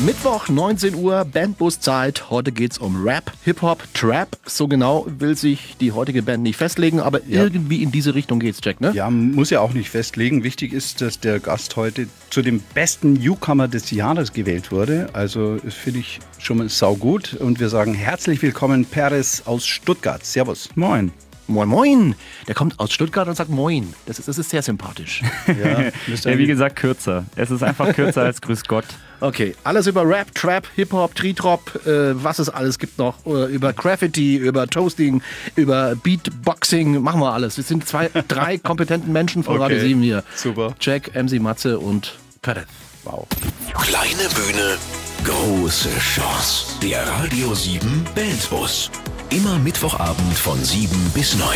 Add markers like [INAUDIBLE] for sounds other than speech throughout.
Mittwoch, 19 Uhr, Bandbuszeit. Heute geht's um Rap, Hip-Hop, Trap. So genau will sich die heutige Band nicht festlegen, aber ja. irgendwie in diese Richtung geht's, Jack, ne? Ja, muss ja auch nicht festlegen. Wichtig ist, dass der Gast heute zu dem besten Newcomer des Jahres gewählt wurde. Also finde ich schon mal saugut. Und wir sagen herzlich willkommen, Perez aus Stuttgart. Servus. Moin. Moin, moin. Der kommt aus Stuttgart und sagt Moin. Das ist, das ist sehr sympathisch. [LAUGHS] Ja, ja, wie gesagt, kürzer. Es ist einfach kürzer als Grüß Gott. Okay, alles über Rap, Trap, Hip-Hop, Tritrop, äh, was es alles gibt noch. Äh, über Graffiti, über Toasting, über Beatboxing, machen wir alles. Wir sind zwei, [LAUGHS] drei kompetenten Menschen von okay, Radio 7 hier. Super. Jack, MC Matze und Perez. Wow. Kleine Bühne, große Chance. Der Radio 7 Bandbus. Immer Mittwochabend von 7 bis 9.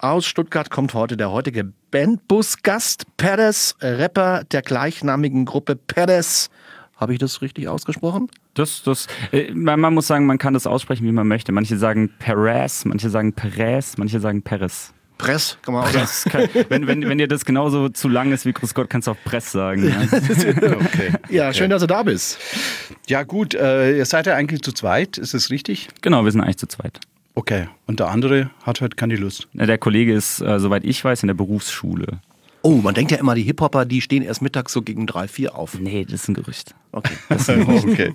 Aus Stuttgart kommt heute der heutige Bandbus-Gast, Perez, Rapper der gleichnamigen Gruppe Perez. Habe ich das richtig ausgesprochen? Das, das, äh, man, man, muss sagen, man kann das aussprechen, wie man möchte. Manche sagen Perez, manche sagen Perez, manche sagen Perez. Press, kann man auch Press, sagen. Kann, wenn, wenn, wenn dir das genauso zu lang ist wie Grüß Gott, kannst du auch Press sagen. [LAUGHS] Ja, okay. ja schön, dass du da bist. Ja gut, äh, ihr seid ja eigentlich zu zweit, ist das richtig? Genau, wir sind eigentlich zu zweit. Okay, und der andere hat halt keine Lust. Der Kollege ist, äh, soweit ich weiß, in der Berufsschule. Oh, man denkt ja immer, die Hip-Hopper, die stehen erst mittags so gegen drei, vier auf. Nee, das ist ein Gerücht. Okay. [LAUGHS] okay.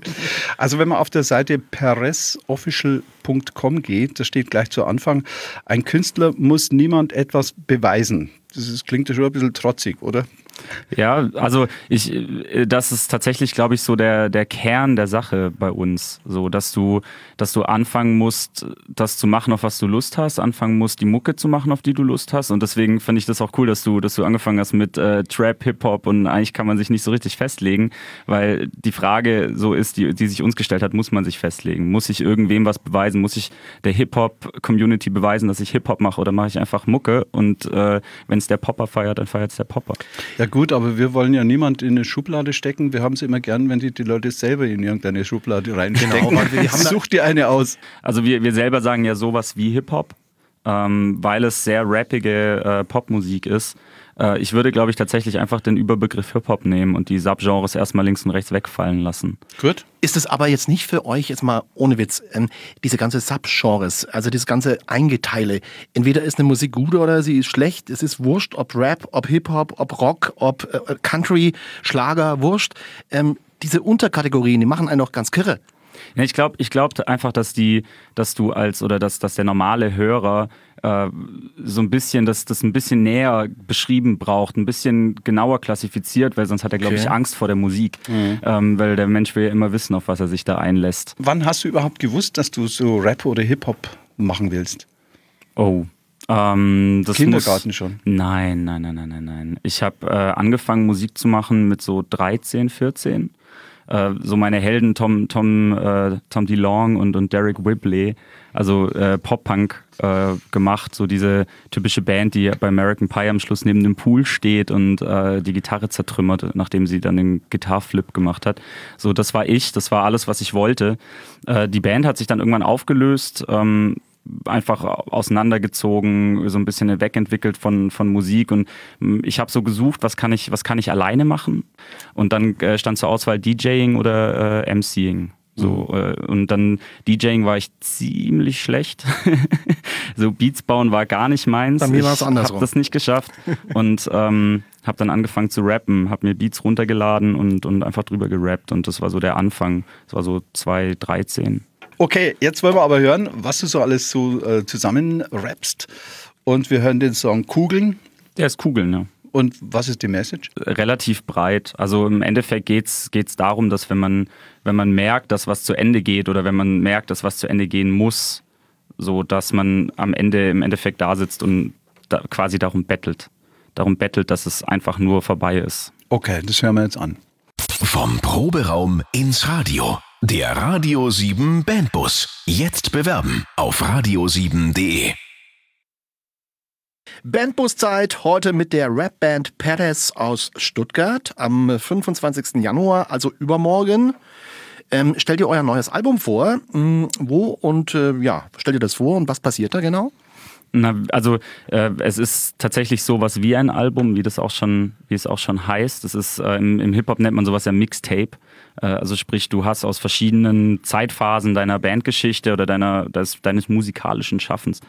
Also wenn man auf der Seite perezofficial.com geht, da steht gleich zu Anfang, ein Künstler muss niemand etwas beweisen. Das ist, klingt ja schon ein bisschen trotzig, oder? Ja, also ich, äh, das ist tatsächlich, glaube ich, so der, der Kern der Sache bei uns. So, dass du, dass du anfangen musst, das zu machen, auf was du Lust hast, anfangen musst, die Mucke zu machen, auf die du Lust hast. Und deswegen finde ich das auch cool, dass du, dass du angefangen hast mit äh, Trap, Hip-Hop und eigentlich kann man sich nicht so richtig festlegen, weil die Frage so ist, die, die sich uns gestellt hat, muss man sich festlegen? Muss ich irgendwem was beweisen? Muss ich der Hip-Hop-Community beweisen, dass ich Hip-Hop mache oder mache ich einfach Mucke? Und äh, wenn es der Popper feiert, dann feiert es der Popper. Ja gut, aber wir wollen ja niemand in eine Schublade stecken. Wir haben es immer gern, wenn die, die Leute selber in irgendeine Schublade reinstecken. Genau, wir [LAUGHS] Such dir eine aus. Also wir, wir selber sagen ja sowas wie Hip-Hop, ähm, weil es sehr rappige äh, Popmusik ist. Äh, ich würde, glaube ich, tatsächlich einfach den Überbegriff Hip-Hop nehmen und die Subgenres erstmal links und rechts wegfallen lassen. Gut. Ist es aber jetzt nicht für euch, jetzt mal ohne Witz, ähm, diese ganze Subgenres, also dieses ganze Eingeteile, entweder ist eine Musik gut oder sie ist schlecht, es ist wurscht, ob Rap, ob Hip-Hop, ob Rock, ob äh, Country, Schlager, wurscht. Ähm, diese Unterkategorien, die machen einen doch ganz kirre. Ja, ich glaube ich glaub einfach, dass die, dass du als oder dass, dass der normale Hörer äh, so ein bisschen, dass das ein bisschen näher beschrieben braucht, ein bisschen genauer klassifiziert, weil sonst hat er, glaube okay. ich, Angst vor der Musik. Mhm. Ähm, weil der Mensch will ja immer wissen, auf was er sich da einlässt. Wann hast du überhaupt gewusst, dass du so Rap oder Hip-Hop machen willst? Oh, ähm, Kindergarten muss, schon? Nein, nein, nein, nein, nein, nein. Ich habe äh, angefangen, Musik zu machen mit so 13, 14 äh, so meine Helden Tom, Tom, äh, Tom DeLong und, und Derek Whibley, also äh, Pop-Punk äh, gemacht, so diese typische Band, die bei American Pie am Schluss neben dem Pool steht und äh, die Gitarre zertrümmert, nachdem sie dann den Gitarflip gemacht hat. So, das war ich, das war alles, was ich wollte. Äh, die Band hat sich dann irgendwann aufgelöst. Ähm, einfach auseinandergezogen, so ein bisschen wegentwickelt von, von Musik und hm, ich habe so gesucht, was kann ich, was kann ich alleine machen und dann äh, stand zur Auswahl DJing oder äh, MCing. So, mhm. äh, und dann DJing war ich ziemlich schlecht. [LAUGHS] so Beats bauen war gar nicht meins. Bei mir war es andersrum. Ich habe das nicht geschafft [LAUGHS] und ähm, habe dann angefangen zu rappen, habe mir Beats runtergeladen und, und einfach drüber gerappt und das war so der Anfang. Das war so 2013. Okay, jetzt wollen wir aber hören, was du so alles so äh, zusammen rappst. Und wir hören den Song Kugeln. Der ist Kugeln, ja. Und was ist die Message? Relativ breit. Also im Endeffekt geht es darum, dass wenn man, wenn man merkt, dass was zu Ende geht oder wenn man merkt, dass was zu Ende gehen muss, so dass man am Ende im Endeffekt da sitzt und da quasi darum bettelt. Darum bettelt, dass es einfach nur vorbei ist. Okay, das hören wir jetzt an. Vom Proberaum ins Radio. Der Radio 7 Bandbus. Jetzt bewerben auf radio7.de. Bandbuszeit heute mit der Rapband Perez aus Stuttgart am 25. Januar, also übermorgen. Ähm, stellt ihr euer neues Album vor? Hm, wo und äh, ja, stellt ihr das vor und was passiert da genau? Na, also äh, es ist tatsächlich sowas wie ein Album, wie das auch schon, wie es auch schon heißt. Das ist äh, im, im Hip Hop nennt man sowas ja Mixtape. Äh, also sprich, du hast aus verschiedenen Zeitphasen deiner Bandgeschichte oder deiner, des, deines musikalischen Schaffens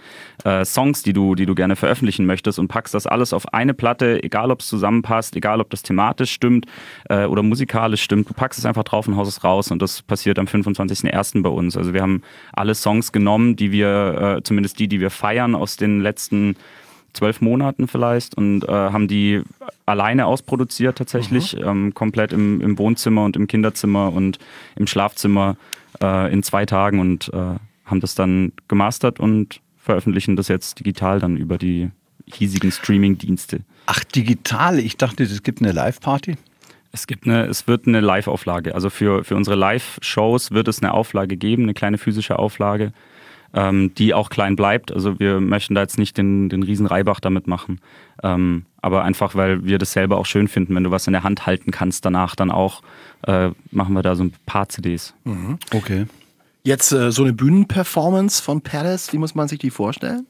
äh, Songs, die du, die du gerne veröffentlichen möchtest und packst das alles auf eine Platte, egal ob es zusammenpasst, egal ob das thematisch stimmt äh, oder musikalisch stimmt. Du packst es einfach drauf und haust es raus und das passiert am 25.01. bei uns. Also wir haben alle Songs genommen, die wir, äh, zumindest die, die wir feiern aus den letzten zwölf Monaten vielleicht und äh, haben die alleine ausproduziert tatsächlich, mhm. ähm, komplett im, im, Wohnzimmer und im Kinderzimmer und im Schlafzimmer äh, in zwei Tagen und äh, haben das dann gemastert und veröffentlichen das jetzt digital dann über die hiesigen Streaming-Dienste. Ach, digital? Ich dachte, es gibt eine Live-Party. Es gibt eine, es wird eine Live-Auflage. Also für, für unsere Live-Shows wird es eine Auflage geben, eine kleine physische Auflage ähm, die auch klein bleibt. Also wir möchten da jetzt nicht den, den riesen Reibach damit machen. Ähm, aber einfach, weil wir das selber auch schön finden, wenn du was in der Hand halten kannst, danach dann auch, äh, machen wir da so ein paar CDs. Mhm. Okay. Jetzt äh, so eine Bühnenperformance von Palace, wie muss man sich die vorstellen?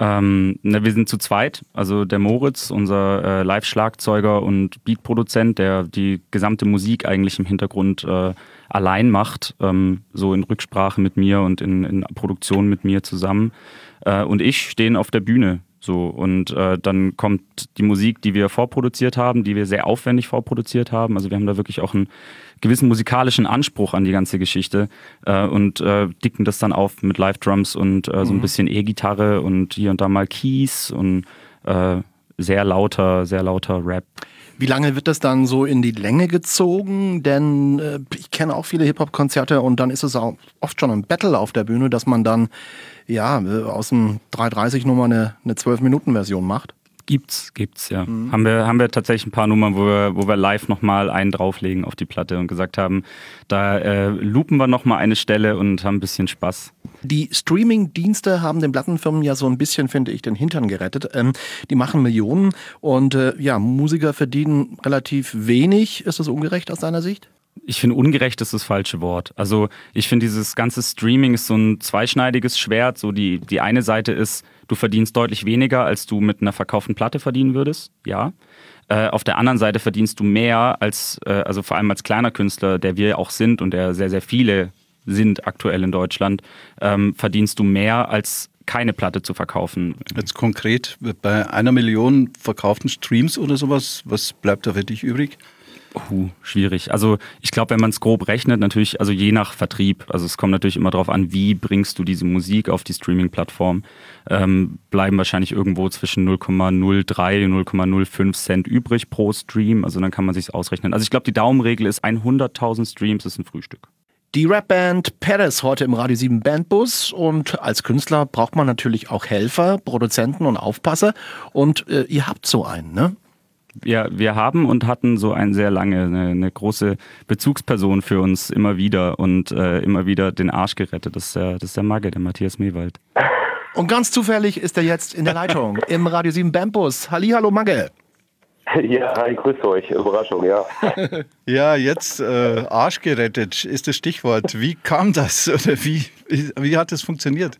Ähm, na, wir sind zu zweit. Also der Moritz, unser äh, Live-Schlagzeuger und Beatproduzent, der die gesamte Musik eigentlich im Hintergrund äh, allein macht, ähm, so in Rücksprache mit mir und in, in Produktion mit mir zusammen. Äh, und ich stehen auf der Bühne. So, und äh, dann kommt die Musik, die wir vorproduziert haben, die wir sehr aufwendig vorproduziert haben. Also wir haben da wirklich auch einen gewissen musikalischen Anspruch an die ganze Geschichte äh, und äh, dicken das dann auf mit Live-Drums und äh, so ein mhm. bisschen E-Gitarre und hier und da mal Keys und äh, sehr lauter, sehr lauter Rap. Wie lange wird das dann so in die Länge gezogen? Denn äh, ich kenne auch viele Hip-Hop-Konzerte und dann ist es auch oft schon ein Battle auf der Bühne, dass man dann ja äh, aus dem 330-Nummer eine, eine 12-Minuten-Version macht. Gibt's, gibt's, ja. Mhm. Haben, wir, haben wir tatsächlich ein paar Nummern, wo wir, wo wir live nochmal einen drauflegen auf die Platte und gesagt haben, da äh, loopen wir nochmal eine Stelle und haben ein bisschen Spaß. Die Streaming-Dienste haben den Plattenfirmen ja so ein bisschen, finde ich, den Hintern gerettet. Ähm, die machen Millionen und äh, ja, Musiker verdienen relativ wenig. Ist das ungerecht aus deiner Sicht? Ich finde, ungerecht ist das falsche Wort. Also ich finde, dieses ganze Streaming ist so ein zweischneidiges Schwert. So die, die eine Seite ist, du verdienst deutlich weniger, als du mit einer verkauften Platte verdienen würdest. Ja. Äh, auf der anderen Seite verdienst du mehr als, äh, also vor allem als kleiner Künstler, der wir auch sind und der sehr, sehr viele sind aktuell in Deutschland, ähm, verdienst du mehr als keine Platte zu verkaufen. Jetzt konkret bei einer Million verkauften Streams oder sowas, was bleibt da für dich übrig? Uh, schwierig. Also ich glaube, wenn man es grob rechnet, natürlich, also je nach Vertrieb, also es kommt natürlich immer darauf an, wie bringst du diese Musik auf die Streaming-Plattform, ähm, bleiben wahrscheinlich irgendwo zwischen 0,03 und 0,05 Cent übrig pro Stream. Also dann kann man sich ausrechnen. Also ich glaube, die Daumenregel ist 100.000 Streams ist ein Frühstück. Die Rapband Paris heute im Radio 7 Bandbus und als Künstler braucht man natürlich auch Helfer, Produzenten und Aufpasser und äh, ihr habt so einen, ne? Ja, wir haben und hatten so ein sehr lange, eine, eine große Bezugsperson für uns immer wieder und äh, immer wieder den Arsch gerettet. Das ist der, das ist der Magge, der Matthias Mewald. Und ganz zufällig ist er jetzt in der Leitung im Radio 7 Bandbus. Hallihallo Magge. Ja, hi, grüß euch. Überraschung, ja. [LAUGHS] ja, jetzt äh, Arsch gerettet ist das Stichwort. Wie kam das oder wie, wie hat das funktioniert?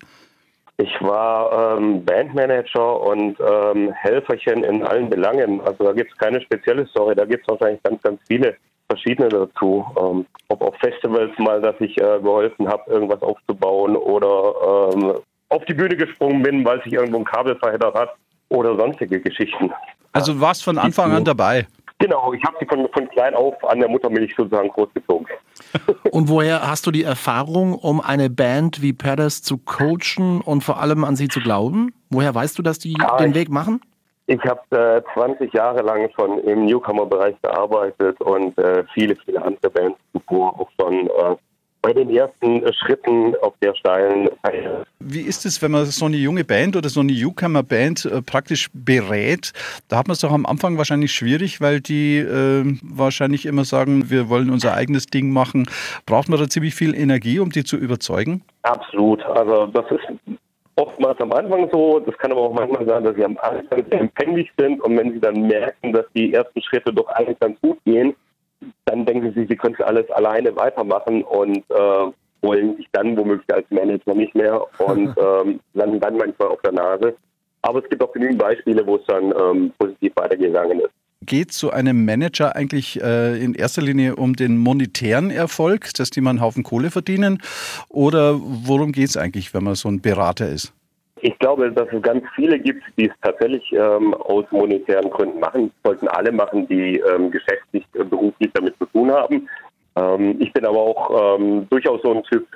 Ich war ähm, Bandmanager und ähm, Helferchen in allen Belangen. Also da gibt es keine spezielle Story, da gibt es wahrscheinlich ganz, ganz viele verschiedene dazu. Ähm, ob auf Festivals mal, dass ich äh, geholfen habe, irgendwas aufzubauen oder ähm, auf die Bühne gesprungen bin, weil sich irgendwo ein Kabel verheddert hat oder sonstige Geschichten. Also warst von Anfang an dabei? Genau, ich habe sie von, von klein auf an der Muttermilch sozusagen großgezogen. Und woher hast du die Erfahrung, um eine Band wie Paris zu coachen und vor allem an sie zu glauben? Woher weißt du, dass die ja, den Weg machen? Ich habe äh, 20 Jahre lang schon im Newcomer-Bereich gearbeitet und äh, viele, viele andere Bands zuvor auch schon äh, bei den ersten Schritten auf der steilen Karriere. Wie ist es, wenn man so eine junge Band oder so eine Newcomer-Band äh, praktisch berät? Da hat man es doch am Anfang wahrscheinlich schwierig, weil die äh, wahrscheinlich immer sagen, wir wollen unser eigenes Ding machen. Braucht man da ziemlich viel Energie, um die zu überzeugen? Absolut. Also das ist oftmals am Anfang so. Das kann aber auch manchmal sein, dass sie am Anfang sehr empfänglich sind und wenn sie dann merken, dass die ersten Schritte doch eigentlich ganz gut gehen, dann denken sie, sie können alles alleine weitermachen und äh, wollen sich dann womöglich als Manager nicht mehr und [LAUGHS] ähm, landen dann manchmal auf der Nase. Aber es gibt auch genügend Beispiele, wo es dann ähm, positiv weitergegangen ist. Geht so einem Manager eigentlich äh, in erster Linie um den monetären Erfolg, dass die mal einen Haufen Kohle verdienen? Oder worum geht es eigentlich, wenn man so ein Berater ist? Ich glaube, dass es ganz viele gibt, die es tatsächlich ähm, aus monetären Gründen machen. Das sollten alle machen, die ähm, geschäftlich, äh, beruflich damit zu tun haben. Ähm, ich bin aber auch ähm, durchaus so ein Typ,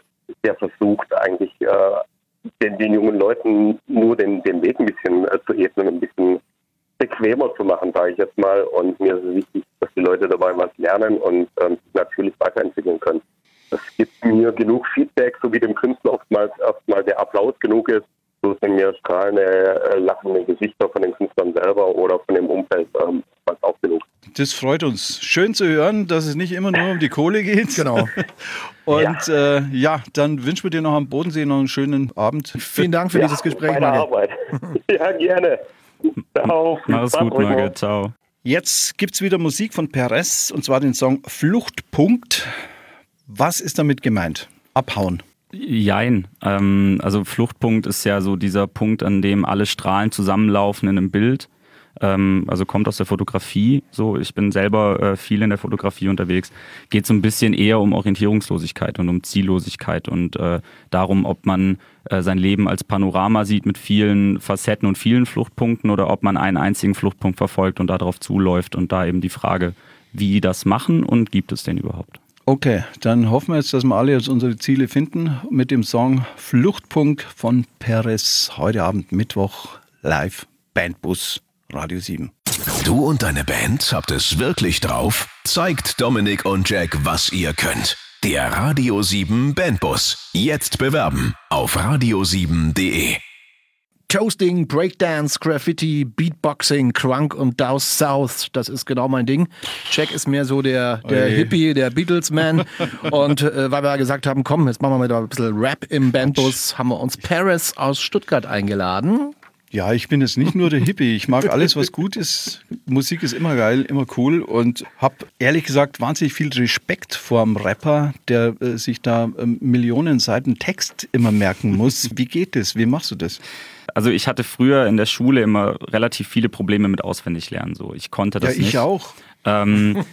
der versucht eigentlich äh, den, den, jungen Leuten nur den, den Weg ein bisschen äh, zu ebnen, ein bisschen bequemer zu machen, sage ich jetzt mal. Und mir ist es wichtig, dass die Leute dabei was lernen und ähm, natürlich weiterentwickeln können. Es gibt mir genug Feedback, so wie dem Künstler oftmals erstmal der Applaus genug ist, so sind mir strahlende, äh, lachende Gesichter von den Künstlern selber oder von dem Umfeld ähm, auch genug. Das freut uns. Schön zu hören, dass es nicht immer nur um die Kohle geht. Genau. [LAUGHS] Und ja. Äh, ja, dann wünschen wir dir noch am Bodensee noch einen schönen Abend. Vielen Dank für ja, dieses Gespräch. Meine Arbeit. [LAUGHS] ja, gerne. Ciao. [LAUGHS] Mach's gut, Marge. Ciao. Jetzt gibt es wieder Musik von Perez und zwar den Song Fluchtpunkt. Was ist damit gemeint? Abhauen. Jein. Ähm, also Fluchtpunkt ist ja so dieser Punkt, an dem alle Strahlen zusammenlaufen in einem Bild. Ähm, also kommt aus der Fotografie. So, ich bin selber äh, viel in der Fotografie unterwegs. Geht so ein bisschen eher um Orientierungslosigkeit und um Ziellosigkeit und äh, darum, ob man äh, sein Leben als Panorama sieht mit vielen Facetten und vielen Fluchtpunkten oder ob man einen einzigen Fluchtpunkt verfolgt und darauf zuläuft und da eben die Frage, wie das machen und gibt es denn überhaupt? Okay, dann hoffen wir jetzt, dass wir alle jetzt unsere Ziele finden mit dem Song Fluchtpunkt von Perez heute Abend Mittwoch live Bandbus Radio 7. Du und deine Band habt es wirklich drauf? Zeigt Dominik und Jack, was ihr könnt. Der Radio 7 Bandbus. Jetzt bewerben auf radio7.de. Toasting, Breakdance, Graffiti, Beatboxing, Crunk und Down South, das ist genau mein Ding. Jack ist mehr so der, der Oje. Hippie, der Beatles-Man. [LAUGHS] und äh, weil wir gesagt haben, komm, jetzt machen wir mal ein bisschen Rap im Bandbus, haben wir uns Paris aus Stuttgart eingeladen. Ja, ich bin jetzt nicht nur der Hippie. Ich mag alles, was gut ist. Musik ist immer geil, immer cool und habe ehrlich gesagt wahnsinnig viel Respekt vor einem Rapper, der äh, sich da äh, Millionen Seiten Text immer merken muss. Wie geht das? Wie machst du das? Also ich hatte früher in der Schule immer relativ viele Probleme mit Auswendiglernen. So, ich konnte das ja, ich nicht. Ich auch. Ähm,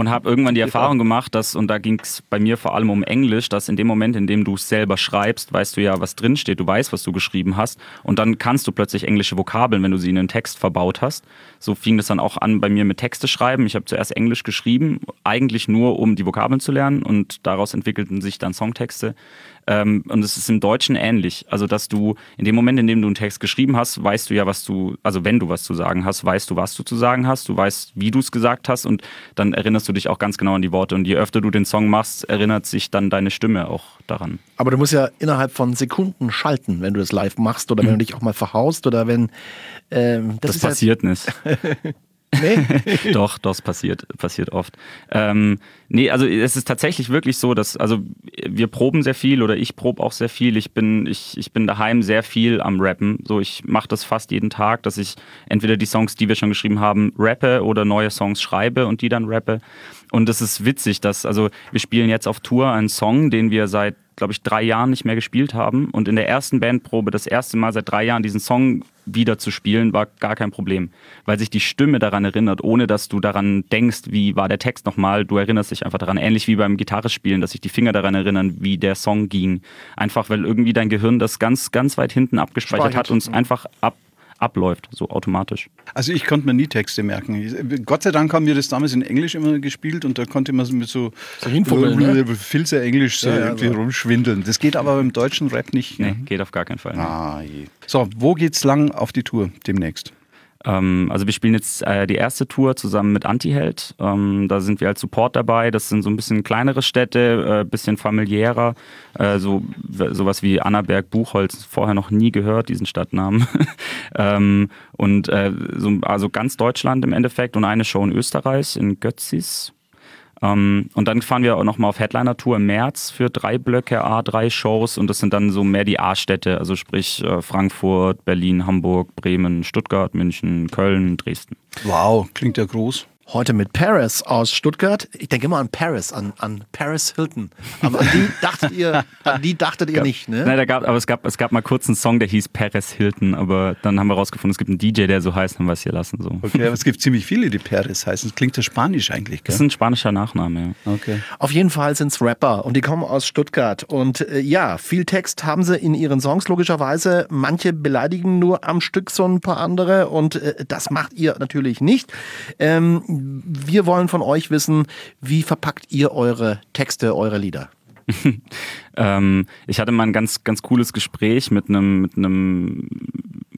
und habe irgendwann die Erfahrung gemacht, dass, und da ging es bei mir vor allem um Englisch, dass in dem Moment, in dem du es selber schreibst, weißt du ja, was drinsteht, du weißt, was du geschrieben hast und dann kannst du plötzlich englische Vokabeln, wenn du sie in einen Text verbaut hast. So fing das dann auch an bei mir mit Texte schreiben. Ich habe zuerst Englisch geschrieben, eigentlich nur, um die Vokabeln zu lernen und daraus entwickelten sich dann Songtexte. Ähm, und es ist im Deutschen ähnlich. Also, dass du in dem Moment, in dem du einen Text geschrieben hast, weißt du ja, was du, also wenn du was zu sagen hast, weißt du, was du zu sagen hast, du weißt, wie du es gesagt hast und dann erinnerst du dich auch ganz genau an die Worte. Und je öfter du den Song machst, erinnert sich dann deine Stimme auch daran. Aber du musst ja innerhalb von Sekunden schalten, wenn du das live machst oder mhm. wenn du dich auch mal verhaust oder wenn. Ähm, das, das passiert halt nicht. [LAUGHS] Nee. [LAUGHS] doch, das passiert, passiert oft. Ähm, nee, also es ist tatsächlich wirklich so, dass, also wir proben sehr viel oder ich probe auch sehr viel. Ich bin, ich, ich bin daheim sehr viel am Rappen. So, ich mache das fast jeden Tag, dass ich entweder die Songs, die wir schon geschrieben haben, rappe oder neue Songs schreibe und die dann rappe. Und es ist witzig, dass, also wir spielen jetzt auf Tour einen Song, den wir seit glaube ich, drei Jahren nicht mehr gespielt haben. Und in der ersten Bandprobe das erste Mal seit drei Jahren diesen Song wieder zu spielen, war gar kein Problem. Weil sich die Stimme daran erinnert, ohne dass du daran denkst, wie war der Text nochmal. Du erinnerst dich einfach daran. Ähnlich wie beim Gitarrespielen, dass sich die Finger daran erinnern, wie der Song ging. Einfach, weil irgendwie dein Gehirn das ganz, ganz weit hinten abgespeichert Speichert. hat und es einfach ab abläuft, so automatisch. Also ich konnte mir nie Texte merken. Gott sei Dank haben wir das damals in Englisch immer gespielt und da konnte man mit so, so ne? Filze Englisch so ja, irgendwie so. rumschwindeln. Das geht aber im deutschen Rap nicht. Ne? Nee, geht auf gar keinen Fall. Ah, je. So, wo geht's lang auf die Tour demnächst? Ähm, also wir spielen jetzt äh, die erste Tour zusammen mit Antiheld. Ähm, da sind wir als Support dabei. Das sind so ein bisschen kleinere Städte, äh, bisschen familiärer. Äh, so sowas wie Annaberg, Buchholz, vorher noch nie gehört, diesen Stadtnamen. [LAUGHS] ähm, und äh, so, also ganz Deutschland im Endeffekt und eine Show in Österreich, in Götzis. Ähm, und dann fahren wir auch nochmal auf Headliner-Tour im März für drei Blöcke, A, drei Shows und das sind dann so mehr die A-Städte, also sprich äh, Frankfurt, Berlin, Hamburg, Bremen, Stuttgart, München, Köln, Dresden. Wow, klingt ja groß. Heute mit Paris aus Stuttgart. Ich denke immer an Paris, an, an Paris Hilton. Aber an die dachtet ihr, an die dachtet ihr nicht, ne? Nein, da gab, aber es gab, es gab mal kurz einen Song, der hieß Paris Hilton, aber dann haben wir rausgefunden, es gibt einen DJ, der so heißt, haben wir es hier lassen. So. Okay, aber es gibt ziemlich viele, die Paris heißen. Das klingt ja spanisch eigentlich, Das ist gell? ein spanischer Nachname, ja. Okay. Auf jeden Fall sind's Rapper und die kommen aus Stuttgart. Und äh, ja, viel Text haben sie in ihren Songs logischerweise. Manche beleidigen nur am Stück so ein paar andere und äh, das macht ihr natürlich nicht. Ähm, wir wollen von euch wissen, wie verpackt ihr eure Texte, eure Lieder? [LAUGHS] Ähm, ich hatte mal ein ganz, ganz cooles Gespräch mit einem, mit einem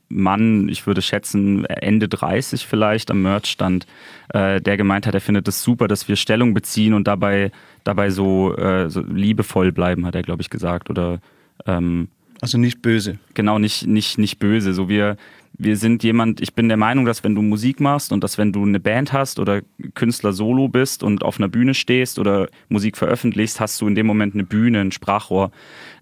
Mann, ich würde schätzen Ende 30 vielleicht am Merchstand, äh, der gemeint hat, er findet es super, dass wir Stellung beziehen und dabei, dabei so, äh, so liebevoll bleiben, hat er, glaube ich, gesagt. Oder ähm, Also nicht böse. genau nicht, nicht, nicht böse. So wir, wir sind jemand, ich bin der Meinung, dass wenn du Musik machst und dass wenn du eine Band hast oder Künstler solo bist und auf einer Bühne stehst oder Musik veröffentlichst, hast du in dem Moment eine Bühne, ein Sprachrohr,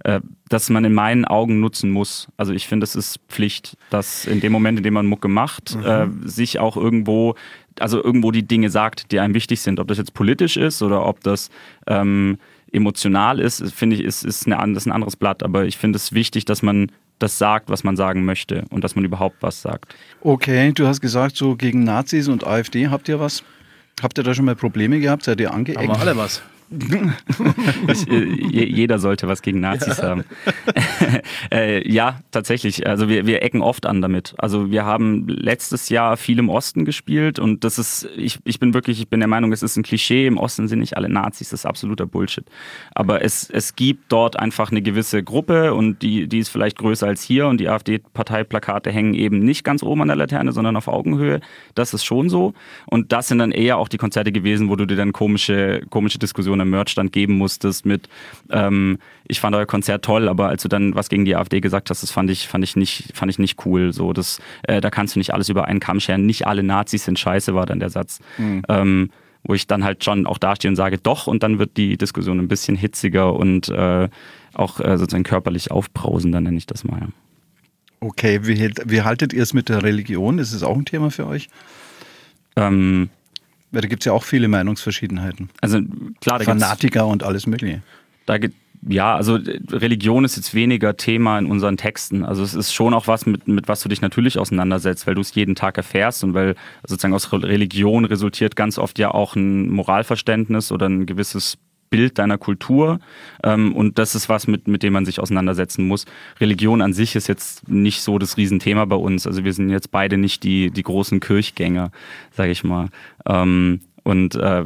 äh, das man in meinen Augen nutzen muss. Also ich finde, es ist Pflicht, dass in dem Moment, in dem man Mucke macht, äh, sich auch irgendwo, also irgendwo die Dinge sagt, die einem wichtig sind. Ob das jetzt politisch ist oder ob das ähm, emotional ist, finde ich, ist, ist, eine, ist ein anderes Blatt. Aber ich finde es wichtig, dass man das sagt, was man sagen möchte und dass man überhaupt was sagt. Okay, du hast gesagt, so gegen Nazis und AfD habt ihr was? Habt ihr da schon mal Probleme gehabt? Seid ihr angeeckt? Haben wir alle was? [LAUGHS] Ich, äh, je- jeder sollte was gegen Nazis haben. [LAUGHS] äh, ja, tatsächlich. Also wir, wir ecken oft an damit. Also wir haben letztes Jahr viel im Osten gespielt und das ist, ich, ich bin wirklich, ich bin der Meinung, es ist ein Klischee. Im Osten sind nicht alle Nazis, das ist absoluter Bullshit. Aber es, es gibt dort einfach eine gewisse Gruppe und die, die ist vielleicht größer als hier und die AfD-Parteiplakate hängen eben nicht ganz oben an der Laterne, sondern auf Augenhöhe. Das ist schon so. Und das sind dann eher auch die Konzerte gewesen, wo du dir dann komische, komische Diskussionen am Merchstand geben musstest mit, ähm, ich fand euer Konzert toll, aber als du dann was gegen die AfD gesagt hast, das fand ich, fand ich nicht, fand ich nicht cool. So, das, äh, da kannst du nicht alles über einen Kamm scheren. Nicht alle Nazis sind scheiße, war dann der Satz. Ähm, wo ich dann halt schon auch dastehe und sage, doch, und dann wird die Diskussion ein bisschen hitziger und äh, auch äh, sozusagen körperlich aufbrausender, nenne ich das mal. Okay, wie, wie haltet ihr es mit der Religion? Ist es auch ein Thema für euch? Ähm, Weil da gibt es ja auch viele Meinungsverschiedenheiten. also klar, da Fanatiker und alles Mögliche. da gibt ja, also Religion ist jetzt weniger Thema in unseren Texten. Also es ist schon auch was, mit, mit was du dich natürlich auseinandersetzt, weil du es jeden Tag erfährst und weil sozusagen aus Religion resultiert ganz oft ja auch ein Moralverständnis oder ein gewisses Bild deiner Kultur. Ähm, und das ist was, mit, mit dem man sich auseinandersetzen muss. Religion an sich ist jetzt nicht so das Riesenthema bei uns. Also wir sind jetzt beide nicht die, die großen Kirchgänger, sage ich mal. Ähm, und äh,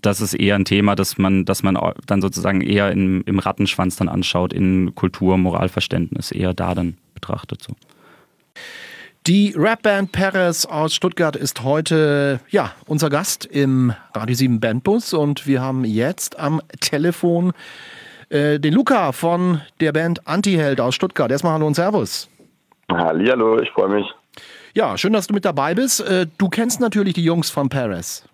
das ist eher ein Thema, das man, das man dann sozusagen eher im, im Rattenschwanz dann anschaut, in Kultur, Moralverständnis, eher da dann betrachtet. So. Die Rapband Perez aus Stuttgart ist heute ja unser Gast im Radio 7 Bandbus und wir haben jetzt am Telefon äh, den Luca von der Band Antiheld aus Stuttgart. Erstmal hallo und Servus. Hallihallo, ich freue mich. Ja, schön, dass du mit dabei bist. Äh, du kennst natürlich die Jungs von Perez.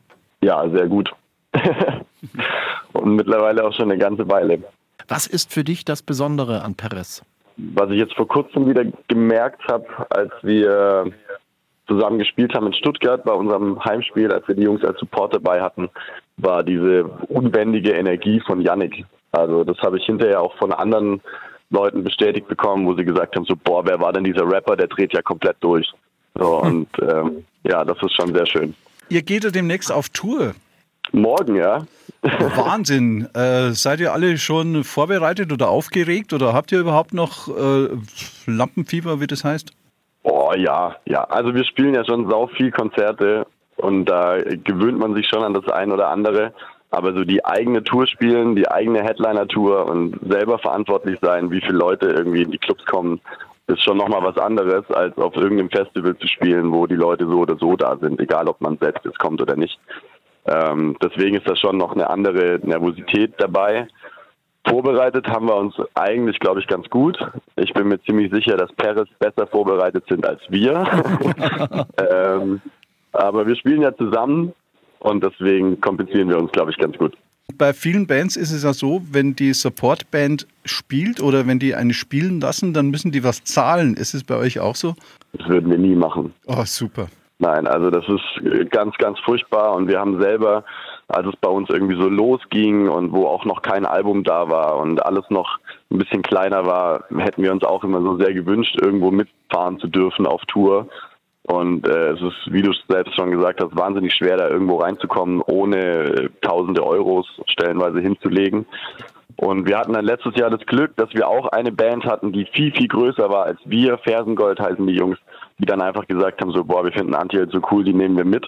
Ja, sehr gut. [LAUGHS] Und mittlerweile auch schon eine ganze Weile. Was ist für dich das Besondere an Perez? Was ich jetzt vor kurzem wieder gemerkt habe, als wir zusammen gespielt haben in Stuttgart bei unserem Heimspiel, als wir die Jungs als Support dabei hatten, war diese unbändige Energie von Yannick. Also das habe ich hinterher auch von anderen Leuten bestätigt bekommen, wo sie gesagt haben, so boah, wer war denn dieser Rapper, der dreht ja komplett durch. So, [LAUGHS] und ähm, ja, das ist schon sehr schön. Ihr geht ja demnächst auf Tour. Morgen, ja. Wahnsinn. [LAUGHS] Äh, seid ihr alle schon vorbereitet oder aufgeregt oder habt ihr überhaupt noch äh, Lampenfieber, wie das heißt? Oh ja, ja. Also wir spielen ja schon sau viel Konzerte und da gewöhnt man sich schon an das ein oder andere. Aber so die eigene Tour spielen, die eigene Headliner-Tour und selber verantwortlich sein, wie viele Leute irgendwie in die Clubs kommen, ist schon nochmal was anderes, als auf irgendeinem Festival zu spielen, wo die Leute so oder so da sind, egal ob man selbst jetzt kommt oder nicht. Ähm, deswegen ist da schon noch eine andere Nervosität dabei. Vorbereitet haben wir uns eigentlich, glaube ich, ganz gut. Ich bin mir ziemlich sicher, dass Paris besser vorbereitet sind als wir. [LAUGHS] ähm, aber wir spielen ja zusammen und deswegen kompensieren wir uns, glaube ich, ganz gut. Bei vielen Bands ist es ja so, wenn die Supportband spielt oder wenn die eine spielen lassen, dann müssen die was zahlen. Ist es bei euch auch so? Das würden wir nie machen. Oh, super. Nein, also das ist ganz, ganz furchtbar und wir haben selber, als es bei uns irgendwie so losging und wo auch noch kein Album da war und alles noch ein bisschen kleiner war, hätten wir uns auch immer so sehr gewünscht, irgendwo mitfahren zu dürfen auf Tour. Und äh, es ist, wie du selbst schon gesagt hast, wahnsinnig schwer, da irgendwo reinzukommen, ohne äh, tausende Euros stellenweise hinzulegen. Und wir hatten dann letztes Jahr das Glück, dass wir auch eine Band hatten, die viel, viel größer war als wir. Fersengold heißen die Jungs, die dann einfach gesagt haben, so, boah, wir finden Anti so cool, die nehmen wir mit.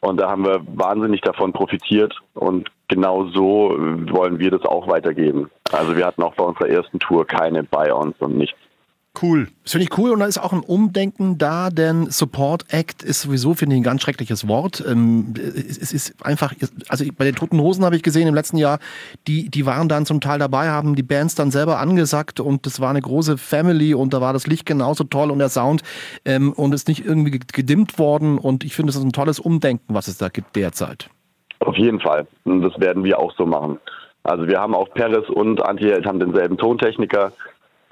Und da haben wir wahnsinnig davon profitiert und genau so wollen wir das auch weitergeben. Also wir hatten auch bei unserer ersten Tour keine Buy-ons und nichts. Cool. Das finde ich cool und da ist auch ein Umdenken da, denn Support Act ist sowieso, finde ich, ein ganz schreckliches Wort. Ähm, es ist einfach, also bei den Toten Hosen habe ich gesehen im letzten Jahr, die, die waren dann zum Teil dabei, haben die Bands dann selber angesagt und das war eine große Family und da war das Licht genauso toll und der Sound ähm, und ist nicht irgendwie gedimmt worden und ich finde, es ist ein tolles Umdenken, was es da gibt derzeit. Auf jeden Fall. Und das werden wir auch so machen. Also wir haben auch Paris und Antiheld haben denselben Tontechniker.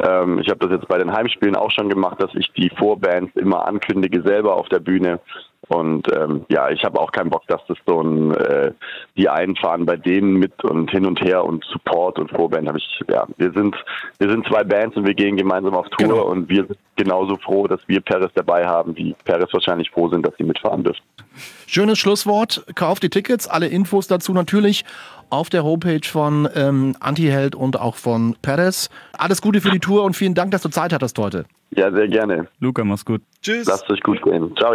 Ähm, ich habe das jetzt bei den Heimspielen auch schon gemacht, dass ich die Vorbands immer ankündige selber auf der Bühne. Und ähm, ja, ich habe auch keinen Bock, dass das so ein äh, die einen fahren bei denen mit und hin und her und Support und Vorband habe ich ja, wir sind wir sind zwei Bands und wir gehen gemeinsam auf Tour genau. und wir sind genauso froh, dass wir Paris dabei haben, wie Paris wahrscheinlich froh sind, dass sie mitfahren dürfen. Schönes Schlusswort. Kauft die Tickets, alle Infos dazu natürlich auf der Homepage von ähm, Antiheld und auch von Perez. Alles Gute für die Tour und vielen Dank, dass du Zeit hattest heute. Ja, sehr gerne. Luca, mach's gut. Tschüss. Lasst euch gut gehen. Ciao.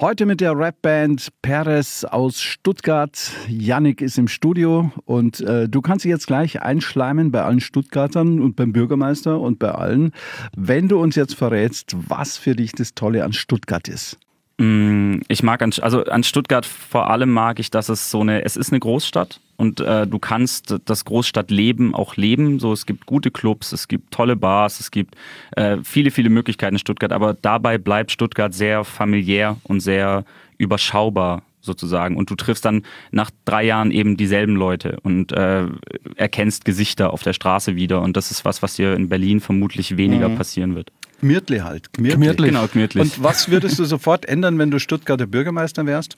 Heute mit der Rapband Perez aus Stuttgart. Yannick ist im Studio und äh, du kannst dich jetzt gleich einschleimen bei allen Stuttgartern und beim Bürgermeister und bei allen, wenn du uns jetzt verrätst, was für dich das Tolle an Stuttgart ist. Mm, ich mag an, also an Stuttgart vor allem mag ich, dass es so eine, es ist eine Großstadt und äh, du kannst das Großstadtleben auch leben. So, es gibt gute Clubs, es gibt tolle Bars, es gibt äh, viele, viele Möglichkeiten in Stuttgart, aber dabei bleibt Stuttgart sehr familiär und sehr überschaubar sozusagen. Und du triffst dann nach drei Jahren eben dieselben Leute und äh, erkennst Gesichter auf der Straße wieder. Und das ist was, was dir in Berlin vermutlich weniger mhm. passieren wird. Gmirtli halt. Gmirtli. Genau, Gmirtli. Und was würdest du sofort ändern, wenn du Stuttgarter Bürgermeister wärst?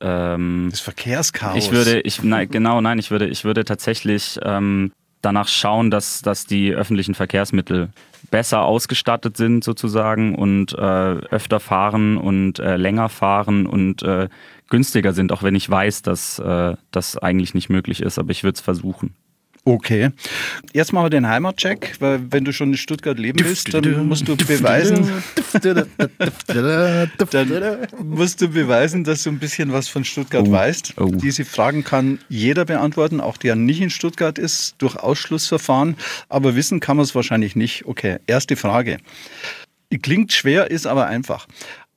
Ähm, das Verkehrschaos. Ich würde, ich, nein, genau, nein, ich würde, ich würde tatsächlich ähm, danach schauen, dass, dass die öffentlichen Verkehrsmittel besser ausgestattet sind sozusagen und äh, öfter fahren und äh, länger fahren und äh, günstiger sind, auch wenn ich weiß, dass äh, das eigentlich nicht möglich ist, aber ich würde es versuchen. Okay. Jetzt machen wir den Heimatcheck, weil wenn du schon in Stuttgart leben willst, dann musst du beweisen, dann musst du beweisen, dass du ein bisschen was von Stuttgart oh. weißt. Oh. Diese Fragen kann jeder beantworten, auch der nicht in Stuttgart ist, durch Ausschlussverfahren. Aber wissen kann man es wahrscheinlich nicht. Okay, erste Frage. Klingt schwer, ist aber einfach.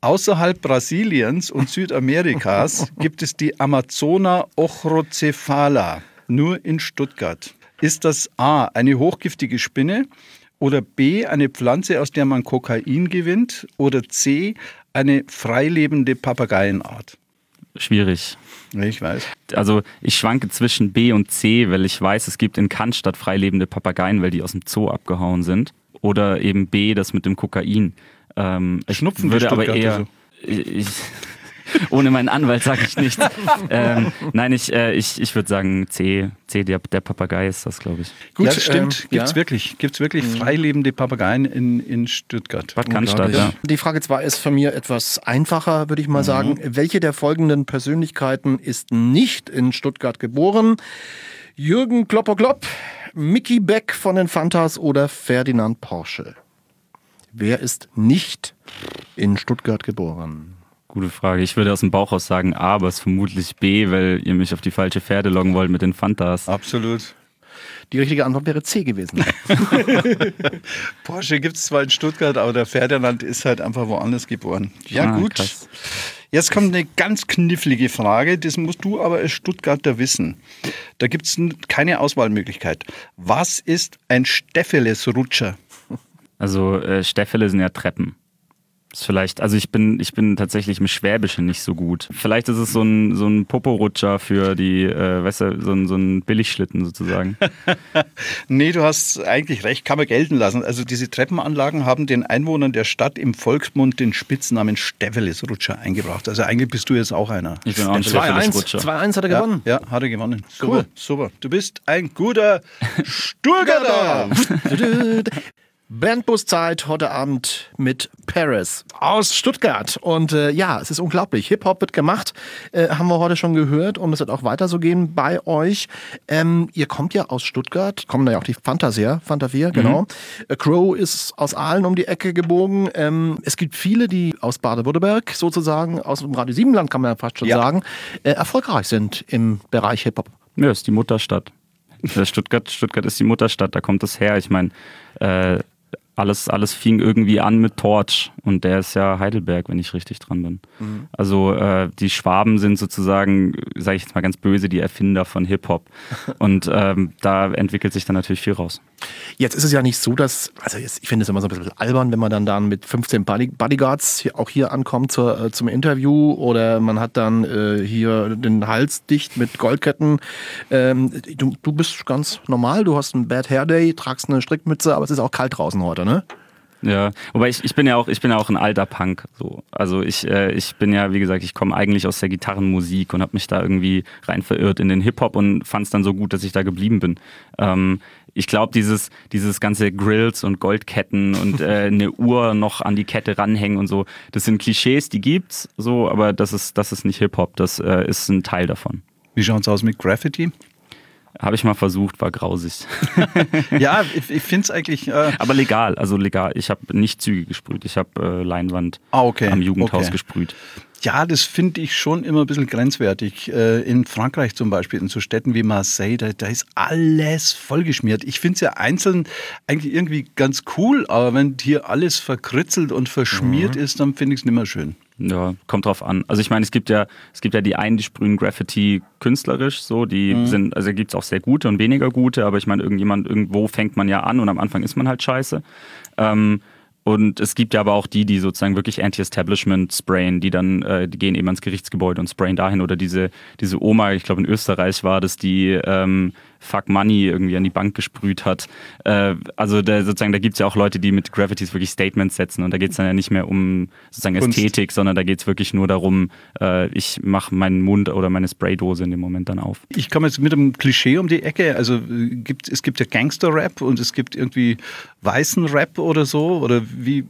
Außerhalb Brasiliens und Südamerikas gibt es die Amazona ochrocephala nur in Stuttgart. Ist das A, eine hochgiftige Spinne oder B, eine Pflanze, aus der man Kokain gewinnt oder C, eine freilebende Papageienart? Schwierig. Ich weiß. Also ich schwanke zwischen B und C, weil ich weiß, es gibt in Cannstatt freilebende Papageien, weil die aus dem Zoo abgehauen sind. Oder eben B, das mit dem Kokain. Ähm, Schnupfen würde aber eher. So. Ich, ohne meinen Anwalt sage ich nichts. ähm, nein, ich, äh, ich, ich würde sagen C. C, der, der Papagei ist das, glaube ich. Gut, ja, stimmt. Ähm, Gibt es ja. wirklich, gibt's wirklich mhm. freilebende Papageien in, in Stuttgart? Bad Cannstatt, ja. Die Frage 2 ist von mir etwas einfacher, würde ich mal mhm. sagen. Welche der folgenden Persönlichkeiten ist nicht in Stuttgart geboren? Jürgen Klopper-Klopp, Mickey Beck von den Fantas oder Ferdinand Porsche? Wer ist nicht in Stuttgart geboren? Gute Frage. Ich würde aus dem Bauch aus sagen A, aber es ist vermutlich B, weil ihr mich auf die falsche Pferde loggen wollt mit den Fantas. Absolut. Die richtige Antwort wäre C gewesen. [LAUGHS] [LAUGHS] Porsche gibt es zwar in Stuttgart, aber der Ferdinand ist halt einfach woanders geboren. Ja, ah, gut. Krass. Jetzt kommt eine ganz knifflige Frage, das musst du aber als Stuttgarter wissen. Da gibt es keine Auswahlmöglichkeit. Was ist ein Steffeles-Rutscher? Also äh, Steffele sind ja Treppen. Ist vielleicht, also ich bin, ich bin tatsächlich im Schwäbischen nicht so gut. Vielleicht ist es so ein, so ein Poporutscher für die, äh, weißt du, so ein, so ein Billigschlitten sozusagen. [LAUGHS] nee, du hast eigentlich recht, kann man gelten lassen. Also diese Treppenanlagen haben den Einwohnern der Stadt im Volksmund den Spitznamen Steffelisrutscher eingebracht. Also eigentlich bist du jetzt auch einer. Ich bin auch ein Steffelis 2-1 Rutscher. 2-1 hat er gewonnen. Ja, ja, hat er gewonnen. Super, cool. super. Du bist ein guter [LAUGHS] Sturgader. Bandbuszeit heute Abend mit Paris aus Stuttgart. Und äh, ja, es ist unglaublich. Hip-Hop wird gemacht, äh, haben wir heute schon gehört und es wird auch weiter so gehen bei euch. Ähm, ihr kommt ja aus Stuttgart, kommen da ja auch die Fantasia, Fantavia, genau. Mhm. Äh, Crow ist aus Aalen um die Ecke gebogen. Ähm, es gibt viele, die aus Baden-Württemberg sozusagen, aus dem Radio Siebenland kann man ja fast schon ja. sagen, äh, erfolgreich sind im Bereich Hip-Hop. Ja, ist die Mutterstadt. Stuttgart, Stuttgart ist die Mutterstadt, da kommt es her. Ich meine, äh, alles, alles fing irgendwie an mit Torch und der ist ja Heidelberg, wenn ich richtig dran bin. Mhm. Also äh, die Schwaben sind sozusagen, sage ich jetzt mal ganz böse, die Erfinder von Hip-Hop. [LAUGHS] und ähm, da entwickelt sich dann natürlich viel raus. Jetzt ist es ja nicht so, dass, also jetzt, ich finde es immer so ein bisschen albern, wenn man dann, dann mit 15 Bodyguards hier, auch hier ankommt zur, äh, zum Interview oder man hat dann äh, hier den Hals dicht mit Goldketten. Ähm, du, du bist ganz normal, du hast einen Bad Hair Day, tragst eine Strickmütze, aber es ist auch kalt draußen heute, ne? Ja, wobei ich, ich bin ja auch, ich bin ja auch ein alter Punk. So. Also ich, äh, ich bin ja, wie gesagt, ich komme eigentlich aus der Gitarrenmusik und habe mich da irgendwie rein verirrt in den Hip-Hop und fand es dann so gut, dass ich da geblieben bin. Ähm, ich glaube, dieses, dieses ganze Grills und Goldketten und äh, [LAUGHS] eine Uhr noch an die Kette ranhängen und so, das sind Klischees, die gibt's so, aber das ist, das ist nicht Hip-Hop, das äh, ist ein Teil davon. Wie schaut's aus mit Graffiti? Habe ich mal versucht, war grausig. [LAUGHS] ja, [LAUGHS] ich, ich finde es eigentlich. Äh Aber legal, also legal. Ich habe nicht Züge gesprüht, ich habe äh, Leinwand ah, okay. am Jugendhaus okay. gesprüht. Ja, das finde ich schon immer ein bisschen grenzwertig. Äh, in Frankreich zum Beispiel, in so Städten wie Marseille, da, da ist alles vollgeschmiert. Ich finde es ja einzeln eigentlich irgendwie ganz cool, aber wenn hier alles verkritzelt und verschmiert mhm. ist, dann finde ich es nicht mehr schön. Ja, kommt drauf an. Also ich meine, es gibt ja, es gibt ja die einen, die sprühen Graffiti künstlerisch, so, die mhm. sind, also gibt es auch sehr gute und weniger gute, aber ich meine, irgendjemand, irgendwo fängt man ja an und am Anfang ist man halt scheiße. Ähm, und es gibt ja aber auch die, die sozusagen wirklich Anti-Establishment sprayen, die dann, äh, die gehen eben ans Gerichtsgebäude und sprayen dahin. Oder diese, diese Oma, ich glaube in Österreich war das, die ähm, Fuck Money irgendwie an die Bank gesprüht hat. Äh, also da, sozusagen, da gibt es ja auch Leute, die mit Graffitis wirklich Statements setzen und da geht es dann ja nicht mehr um sozusagen Kunst. Ästhetik, sondern da geht es wirklich nur darum, äh, ich mache meinen Mund oder meine Spraydose in dem Moment dann auf. Ich komme jetzt mit einem Klischee um die Ecke. Also äh, gibt, es gibt ja Gangster-Rap und es gibt irgendwie weißen Rap oder so. Oder wie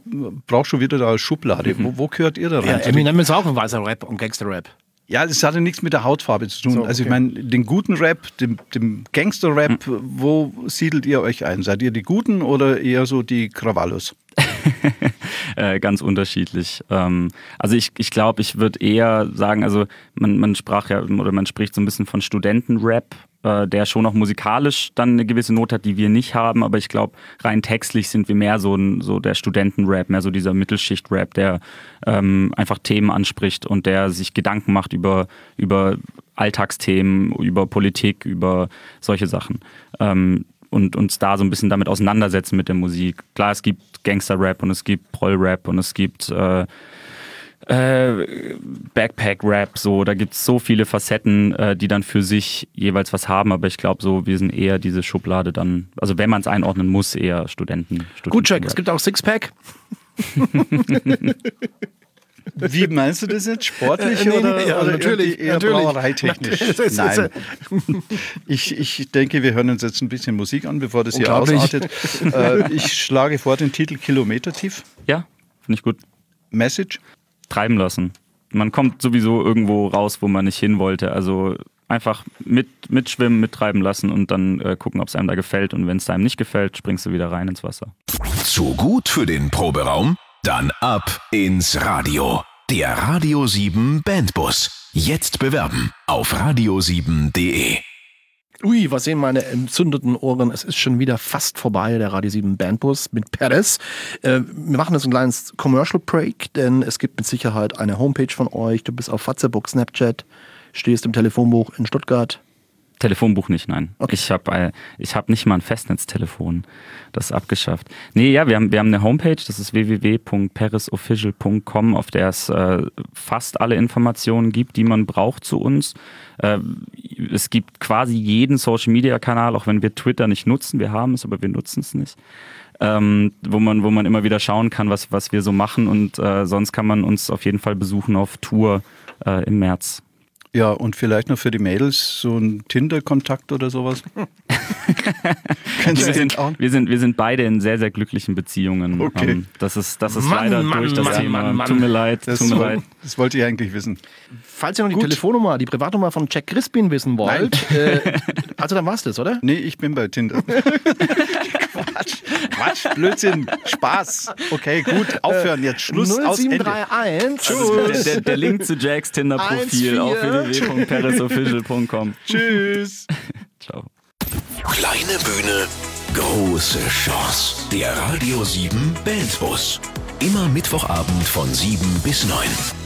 brauchst du wieder da Schublade? Mhm. Wo, wo gehört ihr da rein? Ja, Eminem ist auch ein weißer Rap und Gangster-Rap. Ja, das hatte nichts mit der Hautfarbe zu tun. So, okay. Also ich meine, den guten Rap, dem, dem Gangster-Rap, hm. wo siedelt ihr euch ein? Seid ihr die Guten oder eher so die Krawallos? [LAUGHS] äh, ganz unterschiedlich. Ähm, also ich, ich glaube, ich würde eher sagen, also man, man sprach ja oder man spricht so ein bisschen von Studentenrap äh, der schon auch musikalisch dann eine gewisse Note hat, die wir nicht haben. Aber ich glaube, rein textlich sind wir mehr so, ein, so der Studentenrap, mehr so dieser Mittelschicht-Rap, der ähm, einfach Themen anspricht und der sich Gedanken macht über, über Alltagsthemen, über Politik, über solche Sachen. Ähm, und uns da so ein bisschen damit auseinandersetzen mit der Musik. Klar, es gibt Gangster-Rap und es gibt Proll-Rap und es gibt äh, äh, Backpack-Rap, so, da gibt es so viele Facetten, äh, die dann für sich jeweils was haben, aber ich glaube so, wir sind eher diese Schublade dann, also wenn man es einordnen muss, eher Studenten. Studenten Gut, Check, es gibt auch Sixpack. [LAUGHS] Wie meinst du das jetzt? Sportlich äh, nee, oder, ja, oder natürlich, eher natürlich. brauereitechnisch? Nein. [LAUGHS] Ich, ich denke, wir hören uns jetzt ein bisschen Musik an, bevor das hier ausartet. [LAUGHS] äh, ich schlage vor den Titel Kilometer tief. Ja, finde ich gut. Message? Treiben lassen. Man kommt sowieso irgendwo raus, wo man nicht hin wollte. Also einfach mit, mitschwimmen, mittreiben lassen und dann äh, gucken, ob es einem da gefällt. Und wenn es einem nicht gefällt, springst du wieder rein ins Wasser. Zu gut für den Proberaum? Dann ab ins Radio. Der Radio 7 Bandbus. Jetzt bewerben auf radio7.de. Ui, was sehen meine entzündeten Ohren? Es ist schon wieder fast vorbei, der Radio 7 Bandbus mit Perez. Äh, wir machen jetzt ein kleines Commercial Break, denn es gibt mit Sicherheit eine Homepage von euch. Du bist auf Facebook, Snapchat, stehst im Telefonbuch in Stuttgart. Telefonbuch nicht, nein. Okay. Ich habe äh, ich hab nicht mal ein Festnetztelefon. Das ist abgeschafft. Nee, ja, wir haben, wir haben eine Homepage, das ist www.parisofficial.com, auf der es äh, fast alle Informationen gibt, die man braucht zu uns. Äh, es gibt quasi jeden Social-Media-Kanal, auch wenn wir Twitter nicht nutzen. Wir haben es, aber wir nutzen es nicht. Ähm, wo man wo man immer wieder schauen kann, was was wir so machen und äh, sonst kann man uns auf jeden Fall besuchen auf Tour äh, im März. Ja, und vielleicht noch für die Mädels so ein Tinder-Kontakt oder sowas. [LAUGHS] Können Sie Wir sind, wir, sind, wir sind beide in sehr, sehr glücklichen Beziehungen. Okay. Ähm, das ist, das ist Mann, leider Mann, durch das Mann, Thema. Mann, Mann. Tut mir leid, Das, tut mir leid. das wollte ich eigentlich wissen. Falls ihr noch die Gut. Telefonnummer, die Privatnummer von Jack Crispin wissen wollt, äh, also dann war's das, oder? Nee, ich bin bei Tinder. [LAUGHS] Quatsch, Quatsch, Blödsinn, Spaß. Okay, gut, aufhören jetzt. Schluss, aus Ende. 0731. Also der, der, der Link zu Jacks Tinder-Profil 1,4. auf www.parisofficial.com. [LAUGHS] Tschüss. [LAUGHS] Ciao. Kleine Bühne, große Chance. Der Radio 7 Bandbus. Immer Mittwochabend von 7 bis 9.